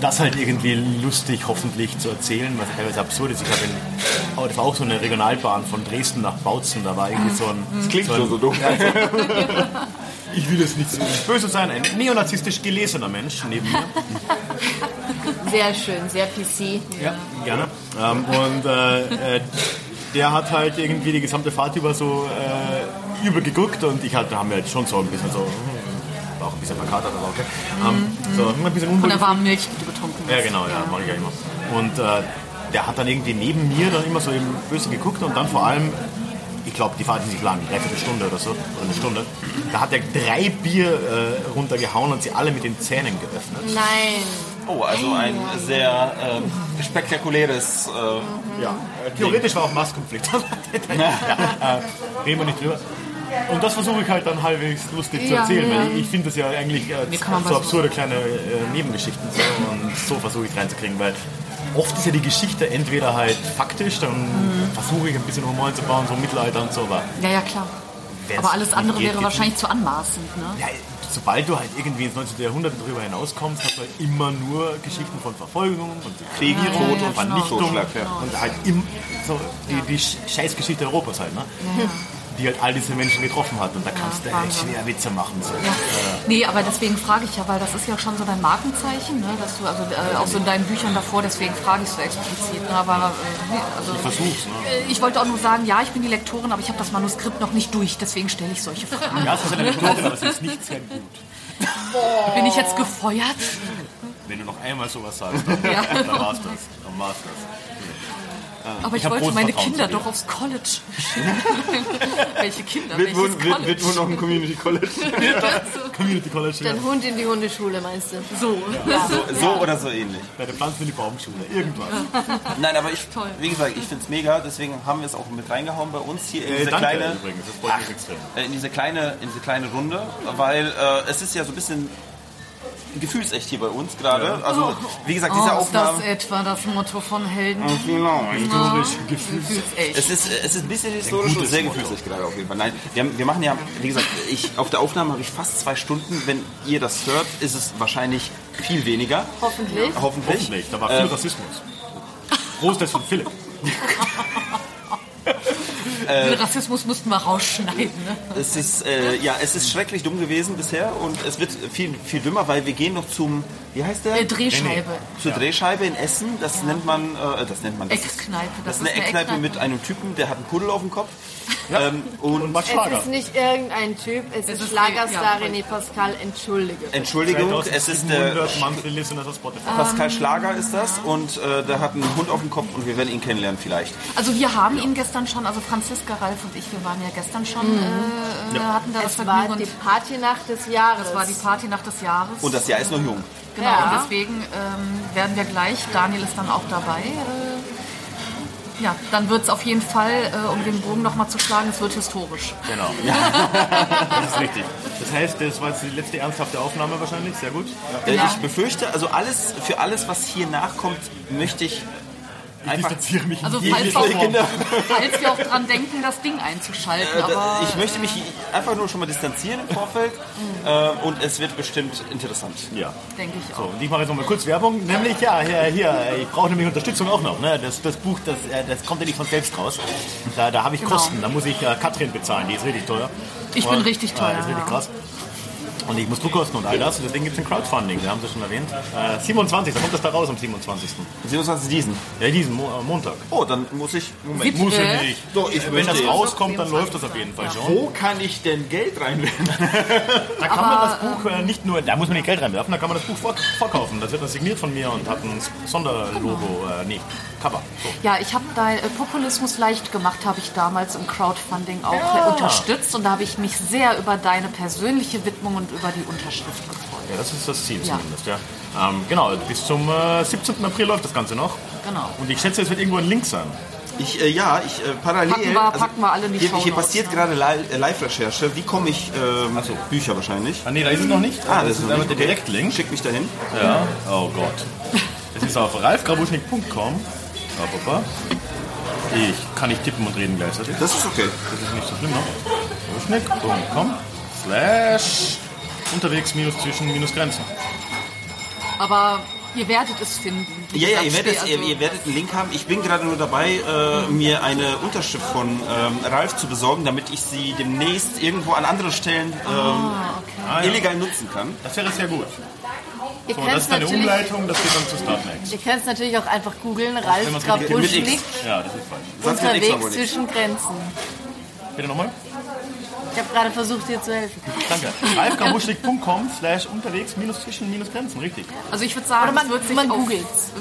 Das halt irgendwie lustig hoffentlich zu erzählen, was teilweise absurd ist. Ich habe in, oh, das war auch so eine Regionalbahn von Dresden nach Bautzen, da war irgendwie so ein... Das Klingt schon so dumm. Ich will jetzt nicht so böse sein, ein neonazistisch gelesener Mensch neben mir. Sehr schön, sehr PC. Ja, gerne. Ähm, und äh, äh, der hat halt irgendwie die gesamte Fahrt über so äh, übergeguckt und ich halt, da haben wir halt schon so ein bisschen so, hm, war auch ein bisschen verkatert, aber okay. Ähm, so ein bisschen von der warmen Milch, die du getrunken hast. Ja, genau, ja, mache ich ja immer. Und äh, der hat dann irgendwie neben mir dann immer so eben böse geguckt und dann vor allem, ich glaube, die Fahrt ist nicht lang, dreiviertel Stunde oder so, oder eine Stunde, da hat er drei Bier äh, runtergehauen und sie alle mit den Zähnen geöffnet. Nein. Oh, also ein sehr ähm, spektakuläres. Äh, Ja, theoretisch war auch Masskonflikt. ja, äh, reden wir nicht drüber. Und das versuche ich halt dann halbwegs lustig zu Ja, erzählen, ja. weil ich, ich finde das ja eigentlich äh, so absurde kleine äh, Nebengeschichten so, und so versuche ich reinzukriegen, weil oft ist ja die Geschichte entweder halt faktisch, dann Mhm. versuche ich ein bisschen Humor einzubauen, so Mittelalter und so, aber Ja, ja, klar. Aber alles nicht andere geht, wäre geht's wahrscheinlich zu anmaßend, ne? ja, sobald du halt irgendwie ins 19. Jahrhundert darüber hinauskommst, hast du halt immer nur Geschichten von Verfolgung und Krieg, Ja, ja, Tod ja, und genau. Vernichtung ja. und halt im, so die, die Sch- Scheißgeschichte Europas halt, ne? Die halt all diese Menschen getroffen hat und da kannst du echt schwer Witze machen. So. Ja. Nee, aber deswegen frage ich ja, weil das ist ja schon so dein Markenzeichen, ne? dass du also äh, auch so in deinen Büchern davor, deswegen frage ich so explizit. Ne? Aber äh, nee, also, Versuch's, ne? äh, ich wollte auch nur sagen, ja, ich bin die Lektorin, aber ich habe das Manuskript noch nicht durch, deswegen stelle ich solche Fragen. Ja, es ist eine Lektorin, aber es ist nicht sehr gut. Bin ich jetzt gefeuert? Wenn du noch einmal sowas sagst, dann, Ja. dann war's das. Dann war's das. Aber ich, hab wollte meine Kinder doch aufs College. Welche Kinder? wird, wohl, College? wird wohl noch ein Community College. Community College, ja. Dein Hund in die Hundeschule, meinst du? so. So, so oder so ähnlich. bei der Pflanzen in die Baumschule, irgendwas. Nein, aber ich, Toll. wie gesagt, ich finde es mega, deswegen haben wir es auch mit reingehauen bei uns hier in Äh, diese danke kleine, übrigens, das freut mich extrem. äh, in diese kleine, in diese kleine Runde, weil äh, es ist ja so ein bisschen gefühlsecht hier bei uns gerade. Also, wie gesagt, Oh, diese ist Aufnahme. das etwa das Motto von Helden? Genau. Gefühlsecht. Es ist, es ist ein bisschen historisch und sehr gefühlsecht gerade auf jeden Fall. Nein, wir, haben, wir machen ja, wie gesagt, ich, auf der Aufnahme habe ich fast zwei Stunden. Wenn ihr das hört, ist es wahrscheinlich viel weniger. Hoffentlich. Hoffentlich. Hoffentlich, da war viel Rassismus. Großteils von Philipp. Den Rassismus mussten wir rausschneiden. Ne? Es ist, äh, ja, es ist schrecklich dumm gewesen bisher und es wird viel, viel dümmer, weil wir gehen noch zum, wie heißt der? Äh, Drehscheibe. Zur Drehscheibe in Essen. Das nennt man, äh, das nennt man. Das ist, Eckkneipe. das ist eine Eckkneipe mit einem Typen, der hat einen Puddel auf dem Kopf. Ähm, und Und Max Es Schlager. ist nicht irgendein Typ, es, ist ist Schlagerstar ja, René Pascal, entschuldige. Entschuldigung, es ist der 100 monthly listeners auf Spotify. Pascal Schlager ist das und äh, der hat einen Hund auf dem Kopf und wir werden ihn kennenlernen vielleicht. Also wir haben ihn gestern schon, also Franziska, Ralf und ich, wir waren ja gestern schon, äh, äh, hatten da das Es war Vergnügen. die Partynacht des Jahres. das war die Partynacht des Jahres. Und das Jahr ist noch jung. Genau, Ja. und deswegen ähm, werden wir gleich, Daniel ist dann auch dabei. Äh, ja, dann wird es auf jeden Fall, äh, um den Bogen nochmal zu schlagen, es wird historisch. Genau. Das ist richtig. Das heißt, das war jetzt die letzte ernsthafte Aufnahme wahrscheinlich. Sehr gut. Äh, Ich befürchte, also alles für alles, was hier nachkommt, möchte ich Ich einfach distanziere mich Also falls auch, falls wir auch dran denken, das Ding einzuschalten. Äh, aber ich möchte mich einfach nur schon mal distanzieren im Vorfeld äh, und es wird bestimmt interessant. Ja. denke ich So, auch. und ich mache jetzt noch mal kurz Werbung. Nämlich, ja, hier, hier ich brauche nämlich Unterstützung auch noch. Ne? Das, das Buch, das, äh, das kommt ja nicht von selbst raus. Da, da habe ich Genau. Kosten. Da muss ich äh, Katrin bezahlen. Die ist richtig teuer. Ich bin Und, richtig äh, teuer, ist richtig ja. Und ich muss Druckkosten und all das. Und deswegen gibt es ein Crowdfunding. Da haben Sie schon erwähnt. Äh, 27. Da kommt das da raus am 27. 27 diesen. Ja, diesen Mo äh, Montag. Oh, dann muss ich. Moment. Muss ja Äh? nicht. Doch, ich Wenn das rauskommt, dann läuft das auf jeden Fall schon. Wo kann ich denn Geld reinwerfen? Da kann man das Buch äh, nicht nur, da muss man nicht Geld reinwerfen, da kann man das Buch vor- verkaufen. Das wird dann signiert von mir und hat ein Sonderlogo, äh, nee, Cover. So. Ja, ich habe da äh, Populismus leicht gemacht, habe ich damals im Crowdfunding auch Ja. unterstützt und da habe ich mich sehr über deine persönliche Widmung und über die Unterschrift gefreut. Ja, das ist das Ziel Ja. zumindest, ja. Ähm, genau, bis zum äh, 17. April läuft das Ganze noch. Genau. Und ich schätze, es wird irgendwo ein Link sein. Ich, äh, ja, ich äh, parallel. Packen wir- packen wir alle in die hier, hier passiert ne? gerade Li- äh, Live-Recherche. Wie komme ich? Ähm, so. Bücher wahrscheinlich. Ah, nee, da ist es noch nicht. Ah, das, ist noch einfach nicht. der Direktlink. Schick mich dahin. Ja. Oh Gott. Es ist auf hoppa. Ich kann nicht tippen und reden gleichzeitig. Das ist okay. Das ist nicht so schlimm, ne? Grabuschnik.com slash unterwegs minus zwischen minus Grenzen. Aber ihr werdet es finden. Ja, ja, ihr werdet, steht ihr, also- ihr werdet einen Link haben. Ich bin gerade nur dabei, äh, mir eine Unterschrift von ähm, Ralf zu besorgen, damit ich sie demnächst irgendwo an anderen Stellen ähm, Ah, ja. illegal nutzen kann. Das wäre sehr gut. Ihr So, könnt das ist eine Umleitung, das geht dann zu Startnext. ihr könnt's natürlich auch einfach googeln, Ralf Grabuschnik. Ja, unterwegs zwischen Grenzen. Bitte nochmal. Ich habe gerade versucht, dir zu helfen. Danke. ralfgrabuschnik.com slash unterwegs minus zwischen minus Grenzen, richtig. Also ich würde sagen, Oder man- es wird sich, man auf,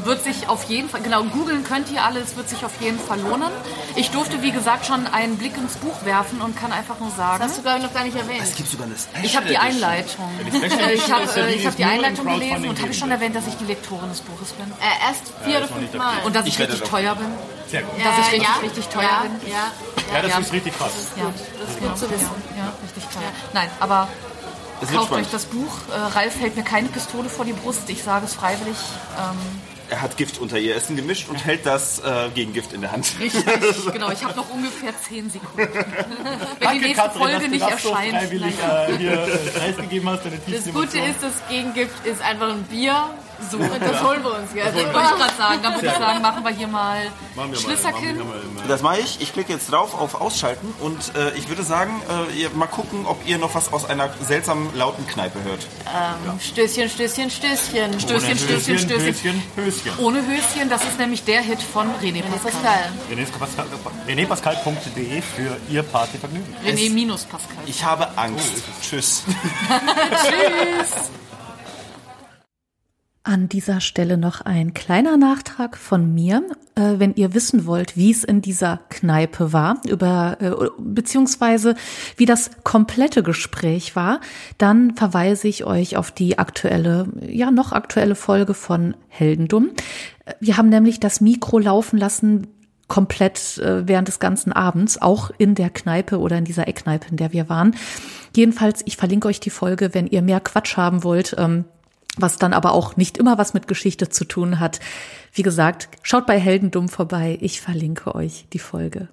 wird sich auf jeden Fall, genau, googeln könnt ihr alle, es wird sich auf jeden Fall lohnen. Ich durfte, wie gesagt, schon einen Blick ins Buch werfen und kann einfach nur sagen, Das hast du, glaube ich, noch gar nicht erwähnt. Es gibt sogar eine Special ich habe die. Einleitung. Special Ich habe ja äh, die, hab die die im Einleitung gelesen und habe ich schon erwähnt, dass ich die Lektorin des Buches bin. Äh, erst vier oder noch nicht fünf Mal. Und dass ich, Ich richtig teuer bin. Sehr gut. dass ich Äh, richtig, ja, richtig teuer ja, bin. Ja, Ja, das Ja. ist richtig krass. Ja, das ist gut zu wissen. ja, richtig teuer. Nein, aber kauft spannend. euch das Buch. Äh, Ralf hält mir keine Pistole vor die Brust. Ich sage es freiwillig. Ähm, Er hat Gift unter ihr Essen gemischt und hält das äh, Gegengift in der Hand. richtig, genau. Ich habe noch ungefähr 10 Sekunden. Wenn die nächste Katrin, Folge dass du nicht das so erscheint. freiwillig äh, hier äh, hast, deine Das Gute ist, das Gegengift ist einfach ein Bier. So, und das holen wir uns jetzt. Wollte ich gerade sagen. Dann würde ich sagen, machen wir hier mal wir Schlüsselkind. mal, Das mache ich. Ich klicke jetzt drauf auf Ausschalten und äh, ich würde sagen, äh, ihr mal gucken, ob ihr noch was aus einer seltsamen lauten Kneipe hört. Stößchen, Stößchen, Stößchen. Stößchen, Stößchen, Stößchen. Höschen, Höschen. Ohne Höschen, das ist nämlich der Hit von René Das Pascal. geil. renepascal.de für Ihr Partyvergnügen. René minus Pascal. Ich habe Angst. Tschüss. An dieser Stelle noch ein kleiner Nachtrag von mir. Äh, wenn ihr wissen wollt, wie es in dieser Kneipe war, über, äh, beziehungsweise wie das komplette Gespräch war, dann verweise ich euch auf die aktuelle, ja, noch aktuelle Folge von Heldendumm. Äh, Wir haben nämlich das Mikro laufen lassen, komplett äh, während des ganzen Abends, auch in der Kneipe oder in dieser Eckkneipe, in der wir waren. Jedenfalls, ich verlinke euch die Folge, wenn ihr mehr Quatsch haben wollt. Was dann aber auch nicht immer was mit Geschichte zu tun hat. Wie gesagt, schaut bei Heldendumm vorbei. Ich verlinke euch die Folge.